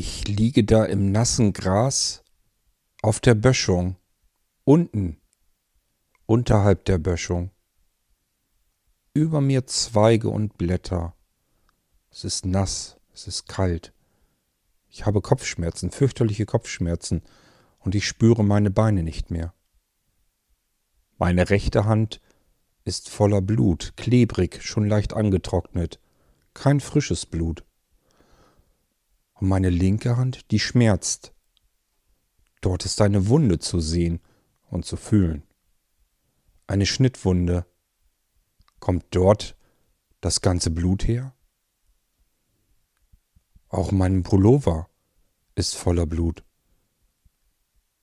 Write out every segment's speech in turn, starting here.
Ich liege da im nassen Gras auf der Böschung, unten, unterhalb der Böschung. Über mir Zweige und Blätter. Es ist nass, es ist kalt. Ich habe Kopfschmerzen, fürchterliche Kopfschmerzen, und ich spüre meine Beine nicht mehr. Meine rechte Hand ist voller Blut, klebrig, schon leicht angetrocknet, kein frisches Blut. Und meine linke Hand, die schmerzt. Dort ist eine Wunde zu sehen und zu fühlen. Eine Schnittwunde. Kommt dort das ganze Blut her? Auch mein Pullover ist voller Blut.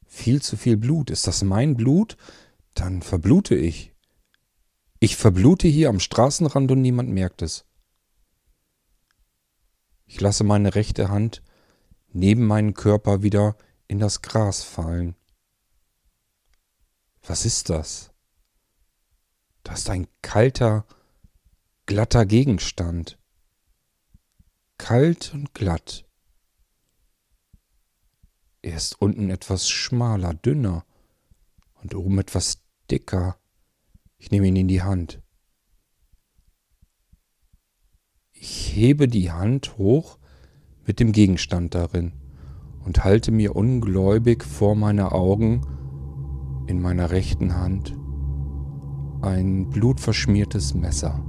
Viel zu viel Blut. Ist das mein Blut? Dann verblute ich. Ich verblute hier am Straßenrand und niemand merkt es. Ich lasse meine rechte Hand neben meinen Körper wieder in das Gras fallen. Was ist das? Das ist ein kalter, glatter Gegenstand. Kalt und glatt. Er ist unten etwas schmaler, dünner und oben etwas dicker. Ich nehme ihn in die Hand. Ich hebe die Hand hoch mit dem Gegenstand darin und halte mir ungläubig vor meine Augen in meiner rechten Hand ein blutverschmiertes Messer.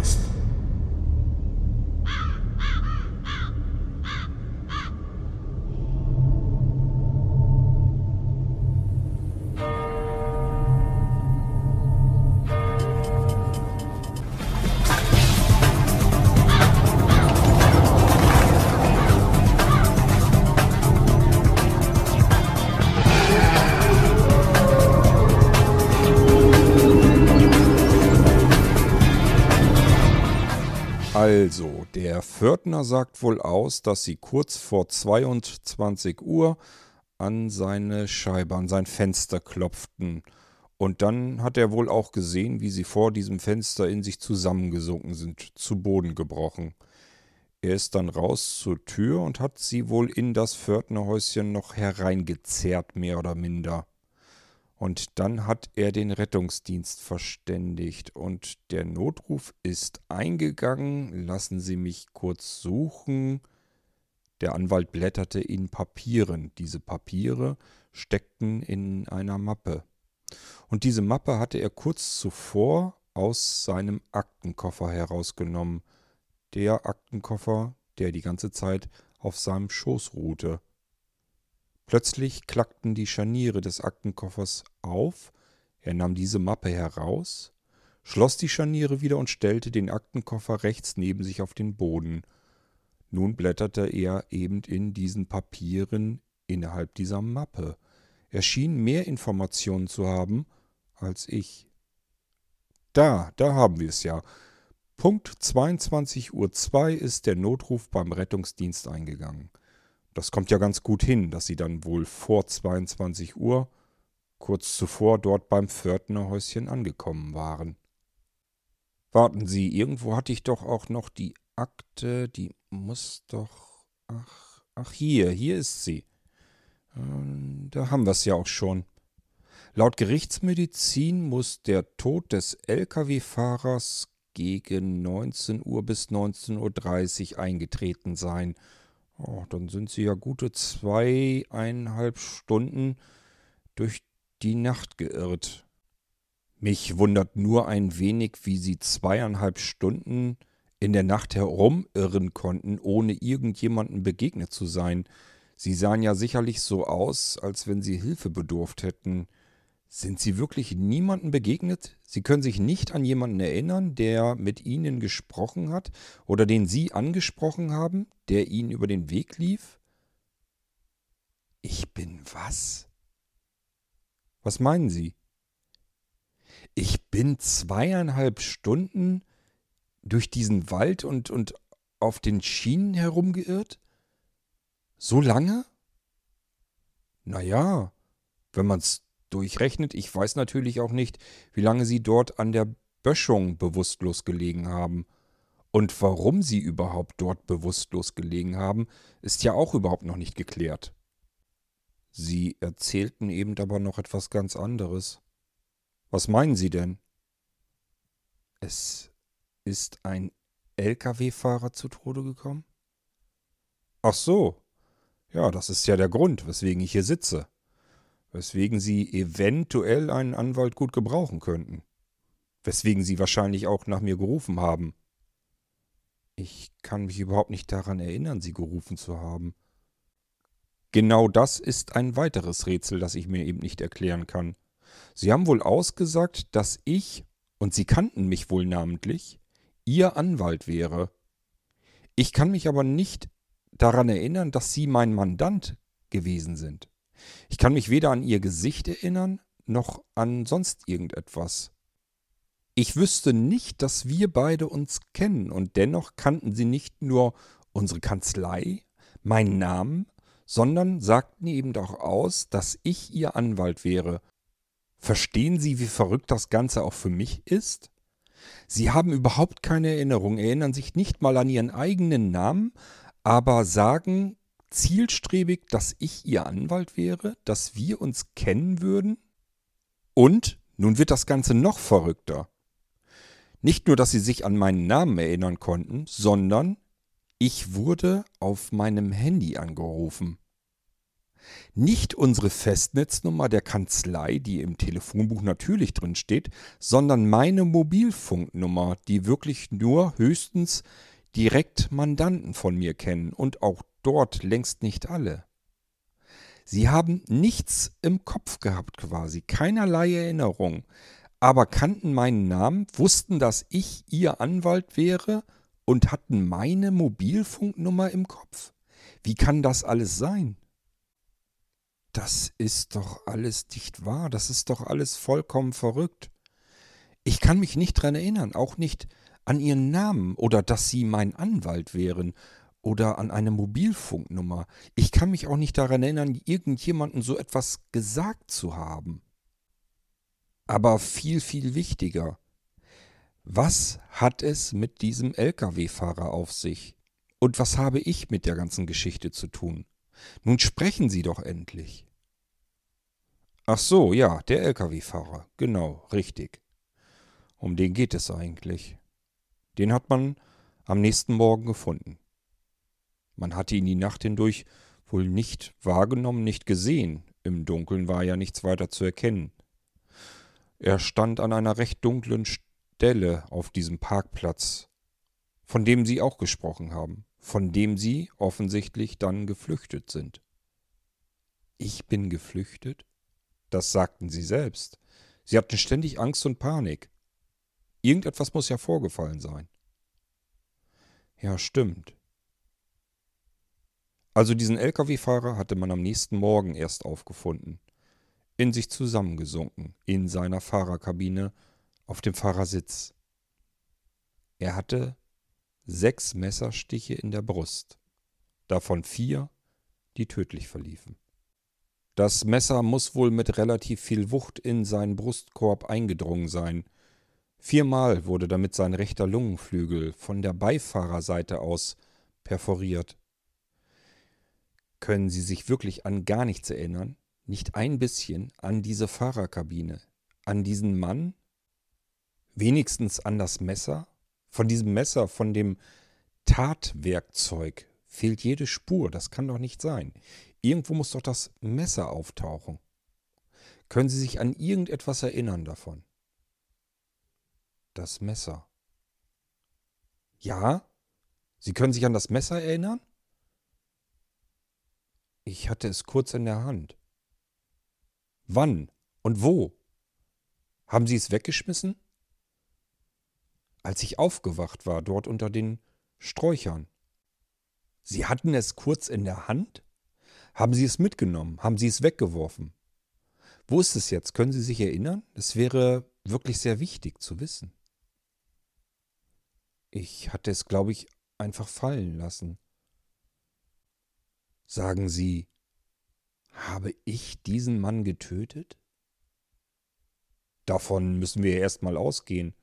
Also, der Pförtner sagt wohl aus, dass sie kurz vor 22 Uhr an seine Scheibe, an sein Fenster klopften. Und dann hat er wohl auch gesehen, wie sie vor diesem Fenster in sich zusammengesunken sind, zu Boden gebrochen. Er ist dann raus zur Tür und hat sie wohl in das Pförtnerhäuschen noch hereingezerrt, mehr oder minder. Und dann hat er den Rettungsdienst verständigt und der Notruf ist eingegangen. Lassen Sie mich kurz suchen. Der Anwalt blätterte in Papieren. Diese Papiere steckten in einer Mappe. Und diese Mappe hatte er kurz zuvor aus seinem Aktenkoffer herausgenommen. Der Aktenkoffer, der die ganze Zeit auf seinem Schoß ruhte. Plötzlich klackten die Scharniere des Aktenkoffers auf, er nahm diese Mappe heraus, schloss die Scharniere wieder und stellte den Aktenkoffer rechts neben sich auf den Boden. Nun blätterte er eben in diesen Papieren innerhalb dieser Mappe. Er schien mehr Informationen zu haben als ich. Da, da haben wir es ja. Punkt 22.02 Uhr ist der Notruf beim Rettungsdienst eingegangen. Das kommt ja ganz gut hin, dass sie dann wohl vor 22 Uhr, kurz zuvor, dort beim Pförtnerhäuschen angekommen waren. Warten Sie, irgendwo hatte ich doch auch noch die Akte, die muss doch. Ach, ach hier, hier ist sie. Ähm, da haben wir es ja auch schon. Laut Gerichtsmedizin muss der Tod des Lkw-Fahrers gegen 19 Uhr bis 19.30 Uhr eingetreten sein Oh, dann sind sie ja gute zweieinhalb Stunden durch die Nacht geirrt. Mich wundert nur ein wenig, wie sie zweieinhalb Stunden in der Nacht herumirren konnten, ohne irgendjemandem begegnet zu sein. Sie sahen ja sicherlich so aus, als wenn sie Hilfe bedurft hätten. Sind Sie wirklich niemandem begegnet? Sie können sich nicht an jemanden erinnern, der mit Ihnen gesprochen hat oder den Sie angesprochen haben, der Ihnen über den Weg lief? Ich bin was? Was meinen Sie? Ich bin zweieinhalb Stunden durch diesen Wald und, und auf den Schienen herumgeirrt? So lange? Naja, wenn man's durchrechnet, ich weiß natürlich auch nicht, wie lange Sie dort an der Böschung bewusstlos gelegen haben. Und warum Sie überhaupt dort bewusstlos gelegen haben, ist ja auch überhaupt noch nicht geklärt. Sie erzählten eben aber noch etwas ganz anderes. Was meinen Sie denn? Es ist ein Lkw-Fahrer zu Tode gekommen? Ach so. Ja, das ist ja der Grund, weswegen ich hier sitze. Weswegen Sie eventuell einen Anwalt gut gebrauchen könnten. Weswegen Sie wahrscheinlich auch nach mir gerufen haben. Ich kann mich überhaupt nicht daran erinnern, Sie gerufen zu haben. Genau das ist ein weiteres Rätsel, das ich mir eben nicht erklären kann. Sie haben wohl ausgesagt, dass ich, und Sie kannten mich wohl namentlich, Ihr Anwalt wäre. Ich kann mich aber nicht daran erinnern, dass Sie mein Mandant gewesen sind. Ich kann mich weder an Ihr Gesicht erinnern, noch an sonst irgendetwas. Ich wüsste nicht, dass wir beide uns kennen, und dennoch kannten Sie nicht nur unsere Kanzlei, meinen Namen, sondern sagten eben auch aus, dass ich Ihr Anwalt wäre. Verstehen Sie, wie verrückt das Ganze auch für mich ist? Sie haben überhaupt keine Erinnerung, erinnern sich nicht mal an Ihren eigenen Namen, aber sagen zielstrebig, dass ich Ihr Anwalt wäre, dass wir uns kennen würden? Und nun wird das Ganze noch verrückter. Nicht nur, dass Sie sich an meinen Namen erinnern konnten, sondern ich wurde auf meinem Handy angerufen. Nicht unsere Festnetznummer der Kanzlei, die im Telefonbuch natürlich drin steht, sondern meine Mobilfunknummer, die wirklich nur höchstens direkt Mandanten von mir kennen und auch dort längst nicht alle. Sie haben nichts im Kopf gehabt quasi, keinerlei Erinnerung, aber kannten meinen Namen, wussten, dass ich ihr Anwalt wäre und hatten meine Mobilfunknummer im Kopf. Wie kann das alles sein? Das ist doch alles nicht wahr, das ist doch alles vollkommen verrückt. Ich kann mich nicht dran erinnern, auch nicht an ihren Namen oder dass sie mein Anwalt wären oder an eine Mobilfunknummer. Ich kann mich auch nicht daran erinnern, irgendjemanden so etwas gesagt zu haben. Aber viel, viel wichtiger. Was hat es mit diesem Lkw-Fahrer auf sich? Und was habe ich mit der ganzen Geschichte zu tun? Nun sprechen Sie doch endlich. Ach so, ja, der Lkw-Fahrer. Genau, richtig. Um den geht es eigentlich. Den hat man am nächsten Morgen gefunden. Man hatte ihn die Nacht hindurch wohl nicht wahrgenommen, nicht gesehen. Im Dunkeln war ja nichts weiter zu erkennen. Er stand an einer recht dunklen Stelle auf diesem Parkplatz, von dem Sie auch gesprochen haben von dem sie offensichtlich dann geflüchtet sind. Ich bin geflüchtet? Das sagten sie selbst. Sie hatten ständig Angst und Panik. Irgendetwas muss ja vorgefallen sein. Ja, stimmt. Also diesen Lkw-Fahrer hatte man am nächsten Morgen erst aufgefunden, in sich zusammengesunken, in seiner Fahrerkabine, auf dem Fahrersitz. Er hatte sechs Messerstiche in der Brust, davon vier, die tödlich verliefen. Das Messer muss wohl mit relativ viel Wucht in seinen Brustkorb eingedrungen sein. Viermal wurde damit sein rechter Lungenflügel von der Beifahrerseite aus perforiert. Können Sie sich wirklich an gar nichts erinnern? Nicht ein bisschen an diese Fahrerkabine, an diesen Mann? Wenigstens an das Messer? Von diesem Messer, von dem Tatwerkzeug fehlt jede Spur. Das kann doch nicht sein. Irgendwo muss doch das Messer auftauchen. Können Sie sich an irgendetwas erinnern davon? Das Messer. Ja? Sie können sich an das Messer erinnern? Ich hatte es kurz in der Hand. Wann und wo? Haben Sie es weggeschmissen? als ich aufgewacht war, dort unter den Sträuchern. Sie hatten es kurz in der Hand? Haben Sie es mitgenommen? Haben Sie es weggeworfen? Wo ist es jetzt? Können Sie sich erinnern? Es wäre wirklich sehr wichtig zu wissen. Ich hatte es, glaube ich, einfach fallen lassen. Sagen Sie, habe ich diesen Mann getötet? Davon müssen wir erst mal ausgehen.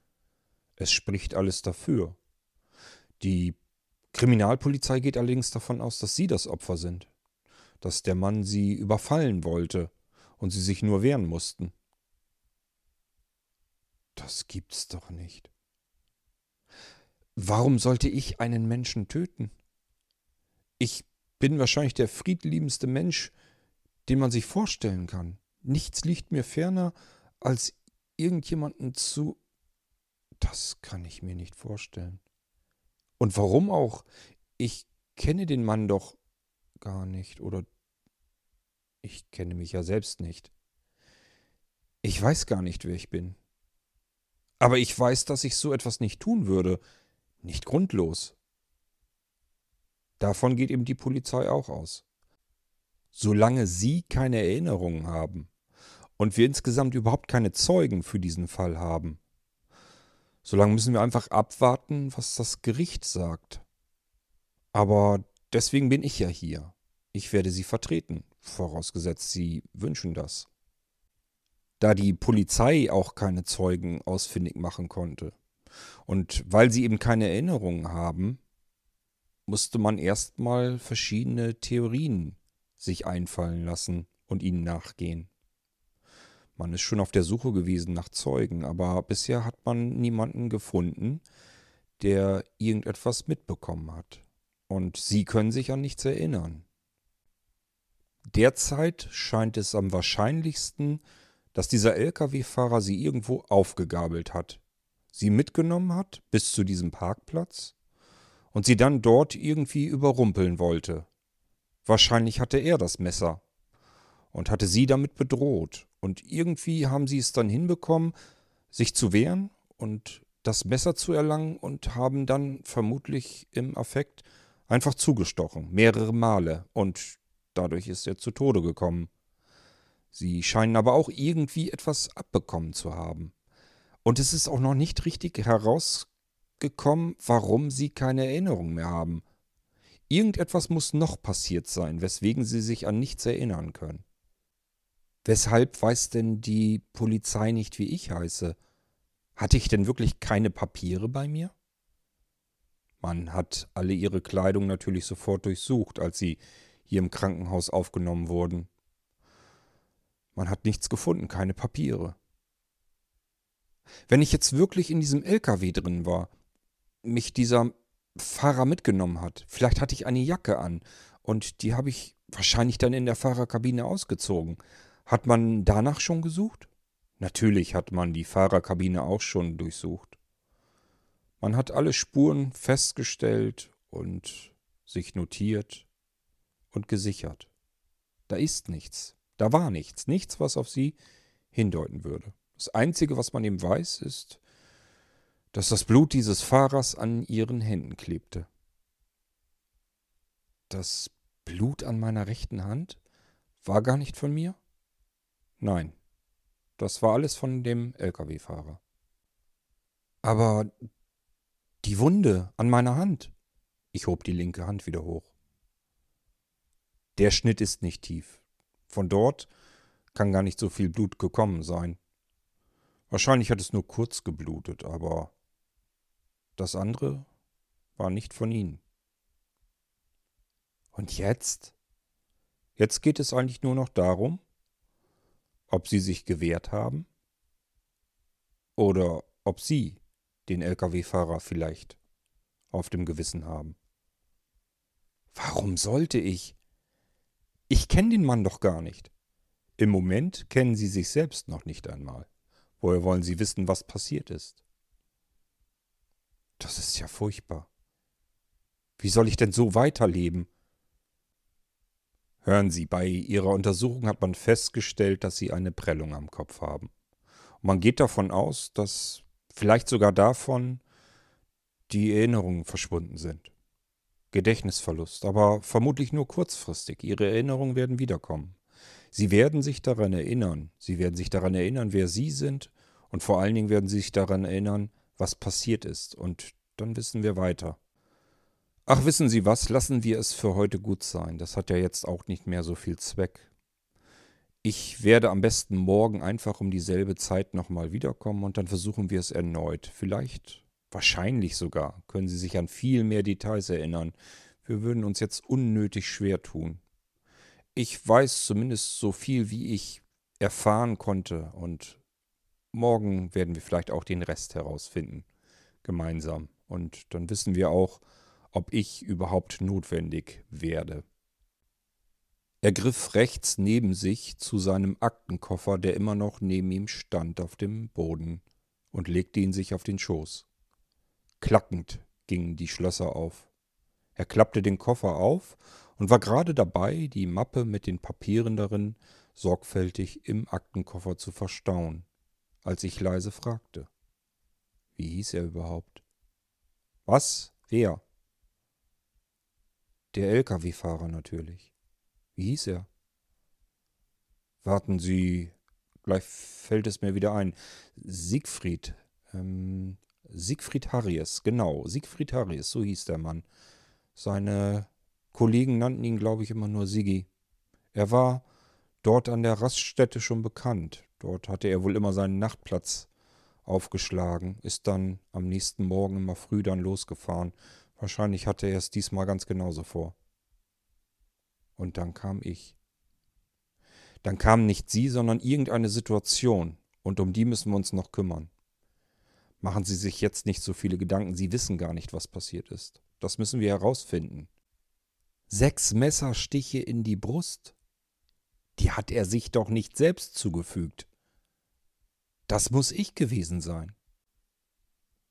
Es spricht alles dafür. Die Kriminalpolizei geht allerdings davon aus, dass Sie das Opfer sind, dass der Mann Sie überfallen wollte und Sie sich nur wehren mussten. Das gibt's doch nicht. Warum sollte ich einen Menschen töten? Ich bin wahrscheinlich der friedliebendste Mensch, den man sich vorstellen kann. Nichts liegt mir ferner, als irgendjemanden zu. Das kann ich mir nicht vorstellen. Und warum auch? Ich kenne den Mann doch gar nicht, oder ich kenne mich ja selbst nicht. Ich weiß gar nicht, wer ich bin. Aber ich weiß, dass ich so etwas nicht tun würde. Nicht grundlos. Davon geht eben die Polizei auch aus. Solange Sie keine Erinnerungen haben und wir insgesamt überhaupt keine Zeugen für diesen Fall haben, solange müssen wir einfach abwarten, was das Gericht sagt. Aber deswegen bin ich ja hier. Ich werde Sie vertreten, vorausgesetzt Sie wünschen das. Da die Polizei auch keine Zeugen ausfindig machen konnte, und weil sie eben keine Erinnerungen haben, musste man erstmal verschiedene Theorien sich einfallen lassen und ihnen nachgehen. Man ist schon auf der Suche gewesen nach Zeugen, aber bisher hat man niemanden gefunden, der irgendetwas mitbekommen hat. Und sie können sich an nichts erinnern. Derzeit scheint es am wahrscheinlichsten, dass dieser Lkw-Fahrer sie irgendwo aufgegabelt hat sie mitgenommen hat bis zu diesem Parkplatz und sie dann dort irgendwie überrumpeln wollte. Wahrscheinlich hatte er das Messer und hatte sie damit bedroht. Und irgendwie haben sie es dann hinbekommen, sich zu wehren und das Messer zu erlangen und haben dann vermutlich im Affekt einfach zugestochen, mehrere Male, und dadurch ist er zu Tode gekommen. Sie scheinen aber auch irgendwie etwas abbekommen zu haben. Und es ist auch noch nicht richtig herausgekommen, warum sie keine Erinnerung mehr haben. Irgendetwas muss noch passiert sein, weswegen sie sich an nichts erinnern können. Weshalb weiß denn die Polizei nicht, wie ich heiße? Hatte ich denn wirklich keine Papiere bei mir? Man hat alle ihre Kleidung natürlich sofort durchsucht, als sie hier im Krankenhaus aufgenommen wurden. Man hat nichts gefunden, keine Papiere. Wenn ich jetzt wirklich in diesem LKW drin war, mich dieser Fahrer mitgenommen hat, vielleicht hatte ich eine Jacke an und die habe ich wahrscheinlich dann in der Fahrerkabine ausgezogen. Hat man danach schon gesucht? Natürlich hat man die Fahrerkabine auch schon durchsucht. Man hat alle Spuren festgestellt und sich notiert und gesichert. Da ist nichts, da war nichts, nichts, was auf sie hindeuten würde. Das Einzige, was man eben weiß, ist, dass das Blut dieses Fahrers an ihren Händen klebte. Das Blut an meiner rechten Hand war gar nicht von mir? Nein, das war alles von dem Lkw-Fahrer. Aber die Wunde an meiner Hand. Ich hob die linke Hand wieder hoch. Der Schnitt ist nicht tief. Von dort kann gar nicht so viel Blut gekommen sein. Wahrscheinlich hat es nur kurz geblutet, aber das andere war nicht von ihnen. Und jetzt? Jetzt geht es eigentlich nur noch darum, ob sie sich gewehrt haben oder ob sie den Lkw-Fahrer vielleicht auf dem Gewissen haben. Warum sollte ich? Ich kenne den Mann doch gar nicht. Im Moment kennen sie sich selbst noch nicht einmal. Woher wollen Sie wissen, was passiert ist? Das ist ja furchtbar. Wie soll ich denn so weiterleben? Hören Sie, bei Ihrer Untersuchung hat man festgestellt, dass Sie eine Prellung am Kopf haben. Und man geht davon aus, dass vielleicht sogar davon die Erinnerungen verschwunden sind. Gedächtnisverlust, aber vermutlich nur kurzfristig. Ihre Erinnerungen werden wiederkommen. Sie werden sich daran erinnern. Sie werden sich daran erinnern, wer Sie sind. Und vor allen Dingen werden Sie sich daran erinnern, was passiert ist. Und dann wissen wir weiter. Ach, wissen Sie was? Lassen wir es für heute gut sein. Das hat ja jetzt auch nicht mehr so viel Zweck. Ich werde am besten morgen einfach um dieselbe Zeit nochmal wiederkommen und dann versuchen wir es erneut. Vielleicht, wahrscheinlich sogar, können Sie sich an viel mehr Details erinnern. Wir würden uns jetzt unnötig schwer tun. Ich weiß zumindest so viel, wie ich erfahren konnte und morgen werden wir vielleicht auch den Rest herausfinden. Gemeinsam. Und dann wissen wir auch, ob ich überhaupt notwendig werde. Er griff rechts neben sich zu seinem Aktenkoffer, der immer noch neben ihm stand auf dem Boden, und legte ihn sich auf den Schoß. Klackend gingen die Schlösser auf. Er klappte den Koffer auf und war gerade dabei, die Mappe mit den Papieren darin sorgfältig im Aktenkoffer zu verstauen, als ich leise fragte. Wie hieß er überhaupt? Was? Wer? Der Lkw-Fahrer natürlich. Wie hieß er? Warten Sie, gleich fällt es mir wieder ein. Siegfried. Ähm, Siegfried Harries, genau. Siegfried Harries, so hieß der Mann. Seine Kollegen nannten ihn, glaube ich, immer nur Sigi. Er war dort an der Raststätte schon bekannt. Dort hatte er wohl immer seinen Nachtplatz aufgeschlagen, ist dann am nächsten Morgen immer früh dann losgefahren. Wahrscheinlich hatte er es diesmal ganz genauso vor. Und dann kam ich. Dann kam nicht sie, sondern irgendeine Situation, und um die müssen wir uns noch kümmern. Machen Sie sich jetzt nicht so viele Gedanken, Sie wissen gar nicht, was passiert ist. Das müssen wir herausfinden. Sechs Messerstiche in die Brust? Die hat er sich doch nicht selbst zugefügt. Das muss ich gewesen sein.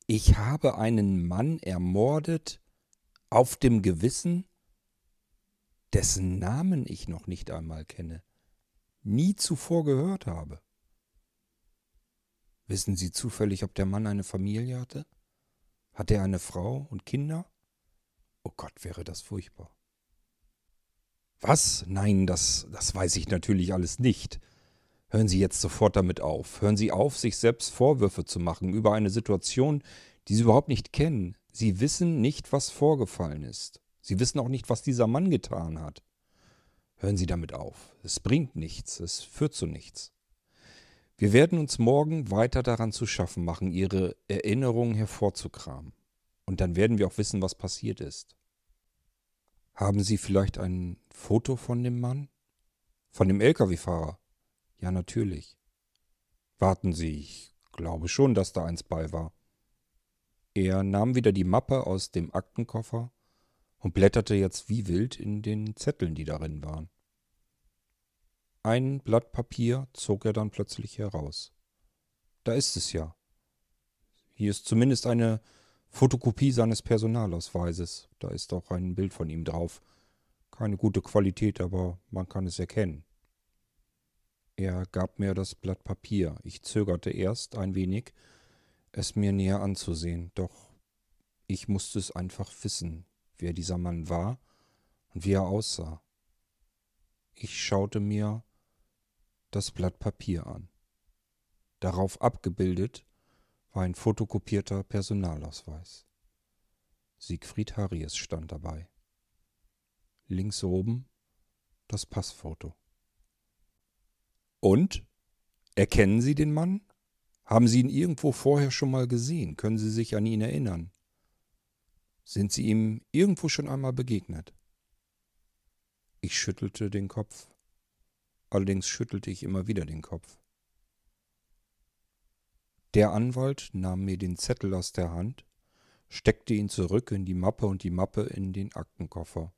Ich habe einen Mann ermordet auf dem Gewissen, dessen Namen ich noch nicht einmal kenne, nie zuvor gehört habe. Wissen Sie zufällig, ob der Mann eine Familie hatte? Hat er eine Frau und Kinder? Oh Gott, wäre das furchtbar. Was? Nein, das, das weiß ich natürlich alles nicht. Hören Sie jetzt sofort damit auf. Hören Sie auf, sich selbst Vorwürfe zu machen über eine Situation, die Sie überhaupt nicht kennen. Sie wissen nicht, was vorgefallen ist. Sie wissen auch nicht, was dieser Mann getan hat. Hören Sie damit auf. Es bringt nichts, es führt zu nichts. Wir werden uns morgen weiter daran zu schaffen machen, Ihre Erinnerungen hervorzukramen. Und dann werden wir auch wissen, was passiert ist. Haben Sie vielleicht ein Foto von dem Mann? Von dem Lkw-Fahrer? Ja, natürlich. Warten Sie, ich glaube schon, dass da eins bei war. Er nahm wieder die Mappe aus dem Aktenkoffer und blätterte jetzt wie wild in den Zetteln, die darin waren. Ein Blatt Papier zog er dann plötzlich heraus. Da ist es ja. Hier ist zumindest eine Fotokopie seines Personalausweises. Da ist auch ein Bild von ihm drauf. Keine gute Qualität, aber man kann es erkennen. Er gab mir das Blatt Papier. Ich zögerte erst ein wenig, es mir näher anzusehen, doch ich musste es einfach wissen wer dieser Mann war und wie er aussah. Ich schaute mir das Blatt Papier an. Darauf abgebildet war ein fotokopierter Personalausweis. Siegfried Harries stand dabei. Links oben das Passfoto. Und? Erkennen Sie den Mann? Haben Sie ihn irgendwo vorher schon mal gesehen? Können Sie sich an ihn erinnern? Sind Sie ihm irgendwo schon einmal begegnet? Ich schüttelte den Kopf. Allerdings schüttelte ich immer wieder den Kopf. Der Anwalt nahm mir den Zettel aus der Hand, steckte ihn zurück in die Mappe und die Mappe in den Aktenkoffer,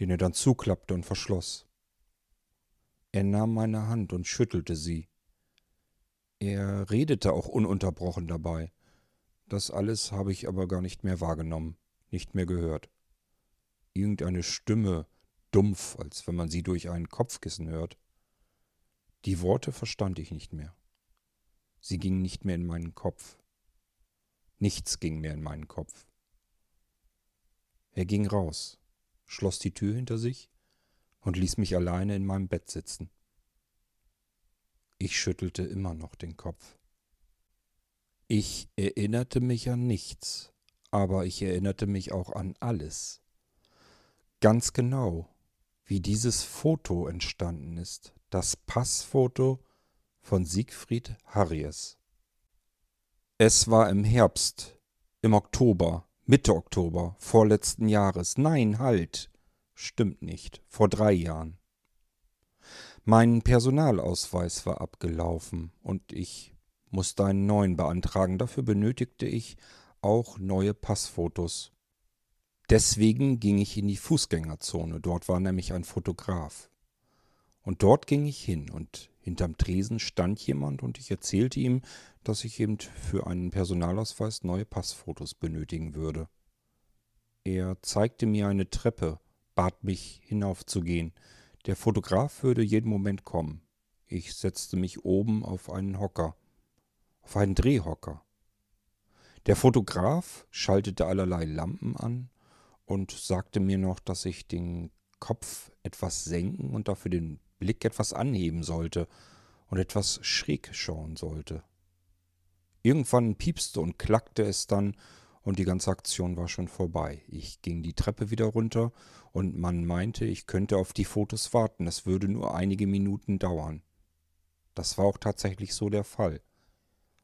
den er dann zuklappte und verschloss. Er nahm meine Hand und schüttelte sie. Er redete auch ununterbrochen dabei. Das alles habe ich aber gar nicht mehr wahrgenommen, nicht mehr gehört. Irgendeine Stimme, dumpf, als wenn man sie durch ein Kopfkissen hört. Die Worte verstand ich nicht mehr. Sie gingen nicht mehr in meinen Kopf. Nichts ging mehr in meinen Kopf. Er ging raus, schloss die Tür hinter sich und ließ mich alleine in meinem Bett sitzen. Ich schüttelte immer noch den Kopf. Ich erinnerte mich an nichts, aber ich erinnerte mich auch an alles. Ganz genau, wie dieses Foto entstanden ist, das Passfoto von Siegfried Harries. Es war im Herbst, im Oktober, Mitte Oktober, vorletzten Jahres. Nein, halt. Stimmt nicht. Vor drei Jahren. Mein Personalausweis war abgelaufen und ich musste einen neuen beantragen. Dafür benötigte ich auch neue Passfotos. Deswegen ging ich in die Fußgängerzone. Dort war nämlich ein Fotograf. Und dort ging ich hin und hinterm Tresen stand jemand und ich erzählte ihm, dass ich eben für einen Personalausweis neue Passfotos benötigen würde. Er zeigte mir eine Treppe, bat mich hinaufzugehen. Der Fotograf würde jeden Moment kommen. Ich setzte mich oben auf einen Hocker, auf einen Drehhocker. Der Fotograf schaltete allerlei Lampen an und sagte mir noch, dass ich den Kopf etwas senken und dafür den Blick etwas anheben sollte und etwas schräg schauen sollte. Irgendwann piepste und klackte es dann und die ganze Aktion war schon vorbei. Ich ging die Treppe wieder runter und man meinte, ich könnte auf die Fotos warten, es würde nur einige Minuten dauern. Das war auch tatsächlich so der Fall.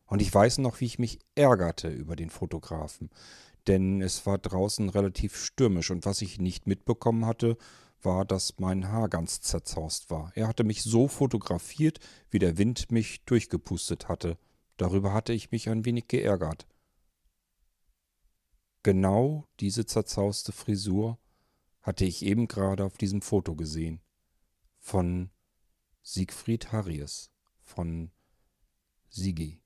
Und ich weiß noch, wie ich mich ärgerte über den Fotografen, denn es war draußen relativ stürmisch und was ich nicht mitbekommen hatte, war, dass mein Haar ganz zerzaust war. Er hatte mich so fotografiert, wie der Wind mich durchgepustet hatte. Darüber hatte ich mich ein wenig geärgert. Genau diese zerzauste Frisur hatte ich eben gerade auf diesem Foto gesehen. Von Siegfried Harries, von Sigi.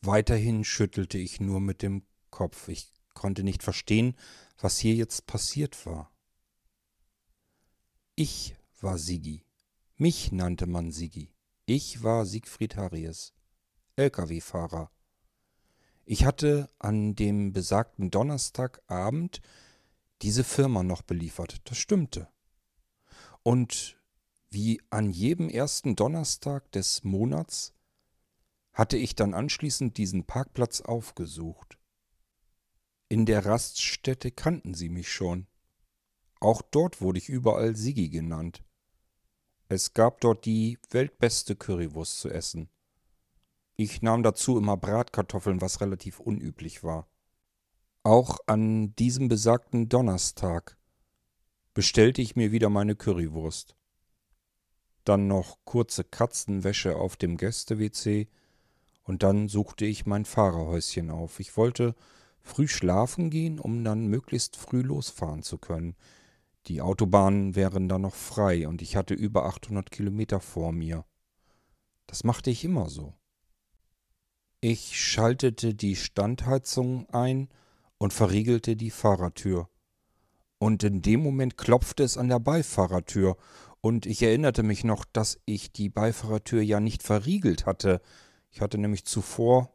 Weiterhin schüttelte ich nur mit dem Kopf. Ich konnte nicht verstehen, was hier jetzt passiert war. Ich war Sigi. Mich nannte man Sigi. Ich war Siegfried Harries, Lkw-Fahrer. Ich hatte an dem besagten Donnerstagabend diese Firma noch beliefert. Das stimmte. Und wie an jedem ersten Donnerstag des Monats hatte ich dann anschließend diesen Parkplatz aufgesucht. In der Raststätte kannten sie mich schon. Auch dort wurde ich überall Sigi genannt. Es gab dort die weltbeste Currywurst zu essen. Ich nahm dazu immer Bratkartoffeln, was relativ unüblich war. Auch an diesem besagten Donnerstag bestellte ich mir wieder meine Currywurst. Dann noch kurze Katzenwäsche auf dem Gäste-WC und dann suchte ich mein Fahrerhäuschen auf. Ich wollte früh schlafen gehen, um dann möglichst früh losfahren zu können. Die Autobahnen wären dann noch frei und ich hatte über 800 Kilometer vor mir. Das machte ich immer so. Ich schaltete die Standheizung ein und verriegelte die Fahrertür. Und in dem Moment klopfte es an der Beifahrertür, und ich erinnerte mich noch, dass ich die Beifahrertür ja nicht verriegelt hatte. Ich hatte nämlich zuvor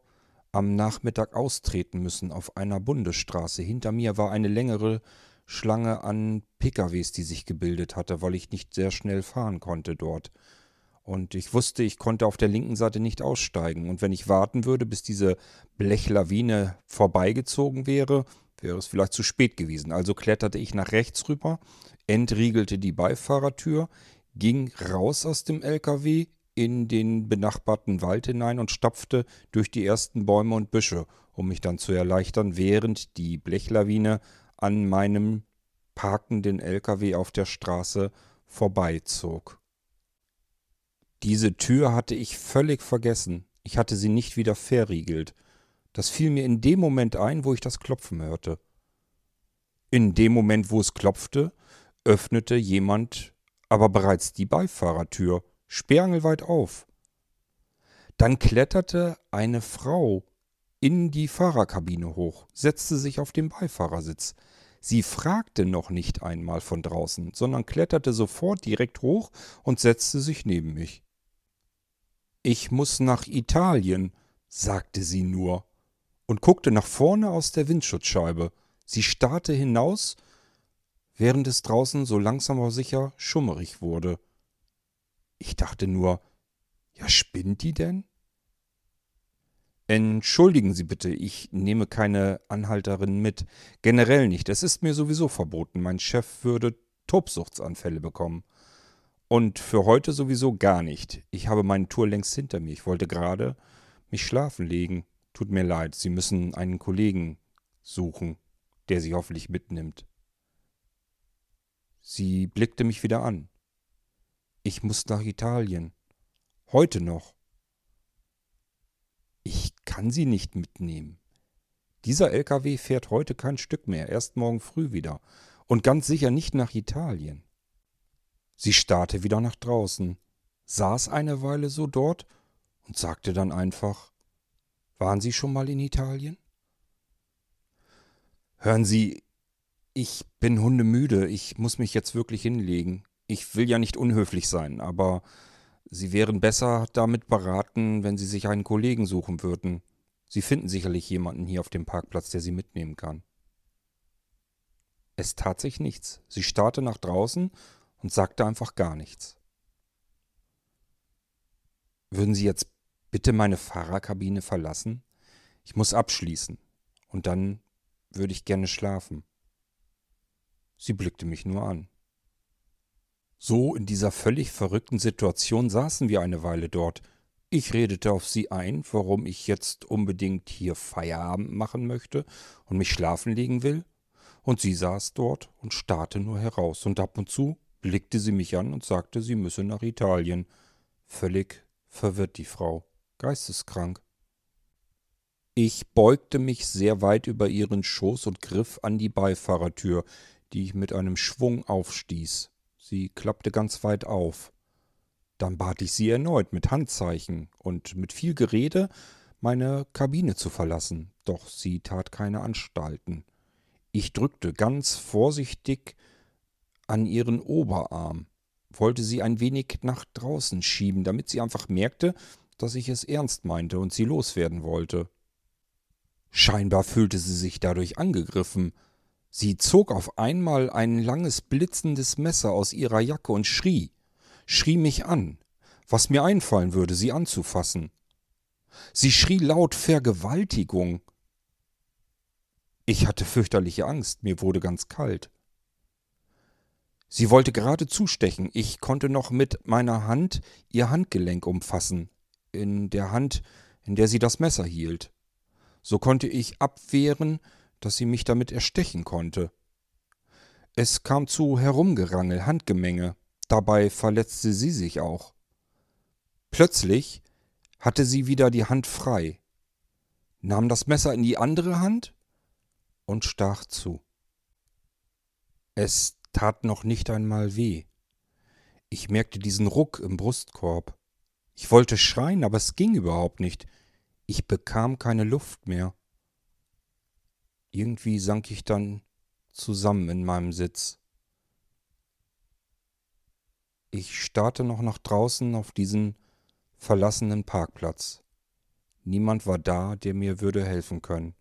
am Nachmittag austreten müssen auf einer Bundesstraße. Hinter mir war eine längere Schlange an PKWs, die sich gebildet hatte, weil ich nicht sehr schnell fahren konnte dort. Und ich wusste, ich konnte auf der linken Seite nicht aussteigen. Und wenn ich warten würde, bis diese Blechlawine vorbeigezogen wäre, wäre es vielleicht zu spät gewesen. Also kletterte ich nach rechts rüber, entriegelte die Beifahrertür, ging raus aus dem LKW in den benachbarten Wald hinein und stapfte durch die ersten Bäume und Büsche, um mich dann zu erleichtern, während die Blechlawine an meinem parkenden LKW auf der Straße vorbeizog. Diese Tür hatte ich völlig vergessen. Ich hatte sie nicht wieder verriegelt. Das fiel mir in dem Moment ein, wo ich das Klopfen hörte. In dem Moment, wo es klopfte, öffnete jemand aber bereits die Beifahrertür, sperrangelweit auf. Dann kletterte eine Frau in die Fahrerkabine hoch, setzte sich auf den Beifahrersitz. Sie fragte noch nicht einmal von draußen, sondern kletterte sofort direkt hoch und setzte sich neben mich. Ich muss nach Italien, sagte sie nur und guckte nach vorne aus der Windschutzscheibe. Sie starrte hinaus, während es draußen so langsam aber sicher schummerig wurde. Ich dachte nur, Ja, spinnt die denn? Entschuldigen Sie bitte, ich nehme keine Anhalterin mit. Generell nicht. Es ist mir sowieso verboten. Mein Chef würde Tobsuchtsanfälle bekommen. Und für heute sowieso gar nicht. Ich habe meine Tour längst hinter mir. Ich wollte gerade mich schlafen legen. Tut mir leid, Sie müssen einen Kollegen suchen, der Sie hoffentlich mitnimmt. Sie blickte mich wieder an. Ich muss nach Italien. Heute noch. Ich kann Sie nicht mitnehmen. Dieser LKW fährt heute kein Stück mehr, erst morgen früh wieder. Und ganz sicher nicht nach Italien. Sie starrte wieder nach draußen, saß eine Weile so dort und sagte dann einfach Waren Sie schon mal in Italien? Hören Sie, ich bin hundemüde, ich muss mich jetzt wirklich hinlegen. Ich will ja nicht unhöflich sein, aber Sie wären besser damit beraten, wenn Sie sich einen Kollegen suchen würden. Sie finden sicherlich jemanden hier auf dem Parkplatz, der Sie mitnehmen kann. Es tat sich nichts. Sie starrte nach draußen und sagte einfach gar nichts. Würden Sie jetzt bitte meine Fahrerkabine verlassen? Ich muss abschließen. Und dann würde ich gerne schlafen. Sie blickte mich nur an. So in dieser völlig verrückten Situation saßen wir eine Weile dort. Ich redete auf sie ein, warum ich jetzt unbedingt hier Feierabend machen möchte und mich schlafen legen will, und sie saß dort und starrte nur heraus, und ab und zu blickte sie mich an und sagte, sie müsse nach Italien. Völlig verwirrt die Frau, geisteskrank. Ich beugte mich sehr weit über ihren Schoß und griff an die Beifahrertür, die ich mit einem Schwung aufstieß. Sie klappte ganz weit auf. Dann bat ich sie erneut mit Handzeichen und mit viel Gerede, meine Kabine zu verlassen, doch sie tat keine Anstalten. Ich drückte ganz vorsichtig an ihren Oberarm, wollte sie ein wenig nach draußen schieben, damit sie einfach merkte, dass ich es ernst meinte und sie loswerden wollte. Scheinbar fühlte sie sich dadurch angegriffen. Sie zog auf einmal ein langes blitzendes Messer aus ihrer Jacke und schrie, schrie mich an, was mir einfallen würde, sie anzufassen. Sie schrie laut Vergewaltigung. Ich hatte fürchterliche Angst, mir wurde ganz kalt. Sie wollte gerade zustechen. Ich konnte noch mit meiner Hand ihr Handgelenk umfassen, in der Hand, in der sie das Messer hielt. So konnte ich abwehren, dass sie mich damit erstechen konnte. Es kam zu Herumgerangel, Handgemenge. Dabei verletzte sie sich auch. Plötzlich hatte sie wieder die Hand frei, nahm das Messer in die andere Hand und stach zu. Es tat noch nicht einmal weh. Ich merkte diesen Ruck im Brustkorb. Ich wollte schreien, aber es ging überhaupt nicht. Ich bekam keine Luft mehr. Irgendwie sank ich dann zusammen in meinem Sitz. Ich starrte noch nach draußen auf diesen verlassenen Parkplatz. Niemand war da, der mir würde helfen können.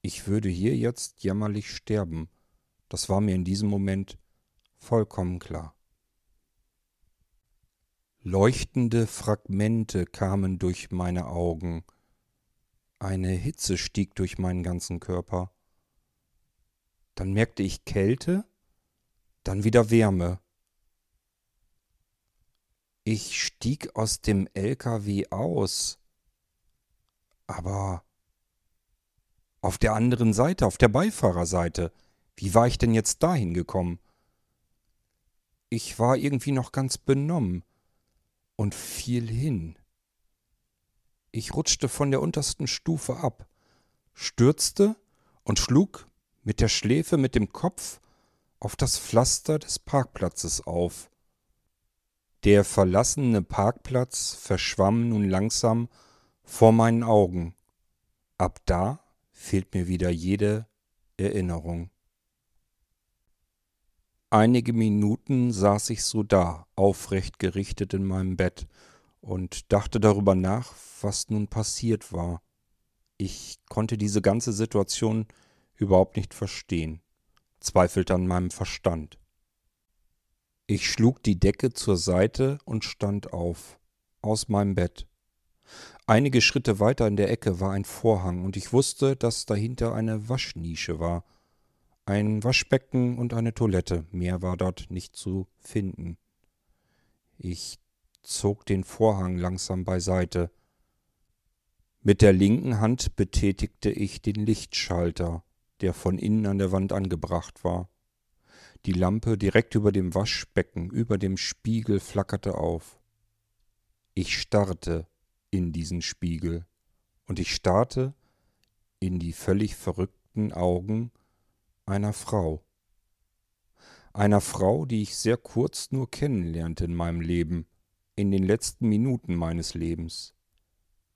Ich würde hier jetzt jämmerlich sterben. Das war mir in diesem Moment vollkommen klar. Leuchtende Fragmente kamen durch meine Augen. Eine Hitze stieg durch meinen ganzen Körper. Dann merkte ich Kälte, dann wieder Wärme. Ich stieg aus dem LKW aus. Aber auf der anderen Seite, auf der Beifahrerseite, wie war ich denn jetzt dahin gekommen? Ich war irgendwie noch ganz benommen und fiel hin. Ich rutschte von der untersten Stufe ab, stürzte und schlug mit der Schläfe mit dem Kopf auf das Pflaster des Parkplatzes auf. Der verlassene Parkplatz verschwamm nun langsam vor meinen Augen. Ab da fehlt mir wieder jede Erinnerung. Einige Minuten saß ich so da, aufrecht gerichtet in meinem Bett, und dachte darüber nach, was nun passiert war. Ich konnte diese ganze Situation überhaupt nicht verstehen, zweifelte an meinem Verstand. Ich schlug die Decke zur Seite und stand auf. aus meinem Bett. Einige Schritte weiter in der Ecke war ein Vorhang und ich wusste, dass dahinter eine Waschnische war. Ein Waschbecken und eine Toilette. Mehr war dort nicht zu finden. Ich zog den Vorhang langsam beiseite. Mit der linken Hand betätigte ich den Lichtschalter, der von innen an der Wand angebracht war. Die Lampe direkt über dem Waschbecken, über dem Spiegel flackerte auf. Ich starrte in diesen Spiegel und ich starrte in die völlig verrückten Augen einer Frau. Einer Frau, die ich sehr kurz nur kennenlernte in meinem Leben, in den letzten Minuten meines Lebens.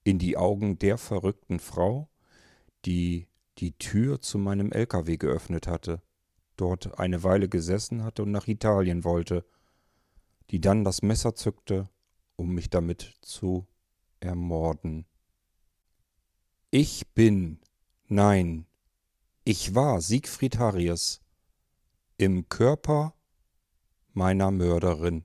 In die Augen der verrückten Frau, die die Tür zu meinem LKW geöffnet hatte dort eine Weile gesessen hatte und nach Italien wollte, die dann das Messer zückte, um mich damit zu ermorden. Ich bin, nein, ich war Siegfried Harries im Körper meiner Mörderin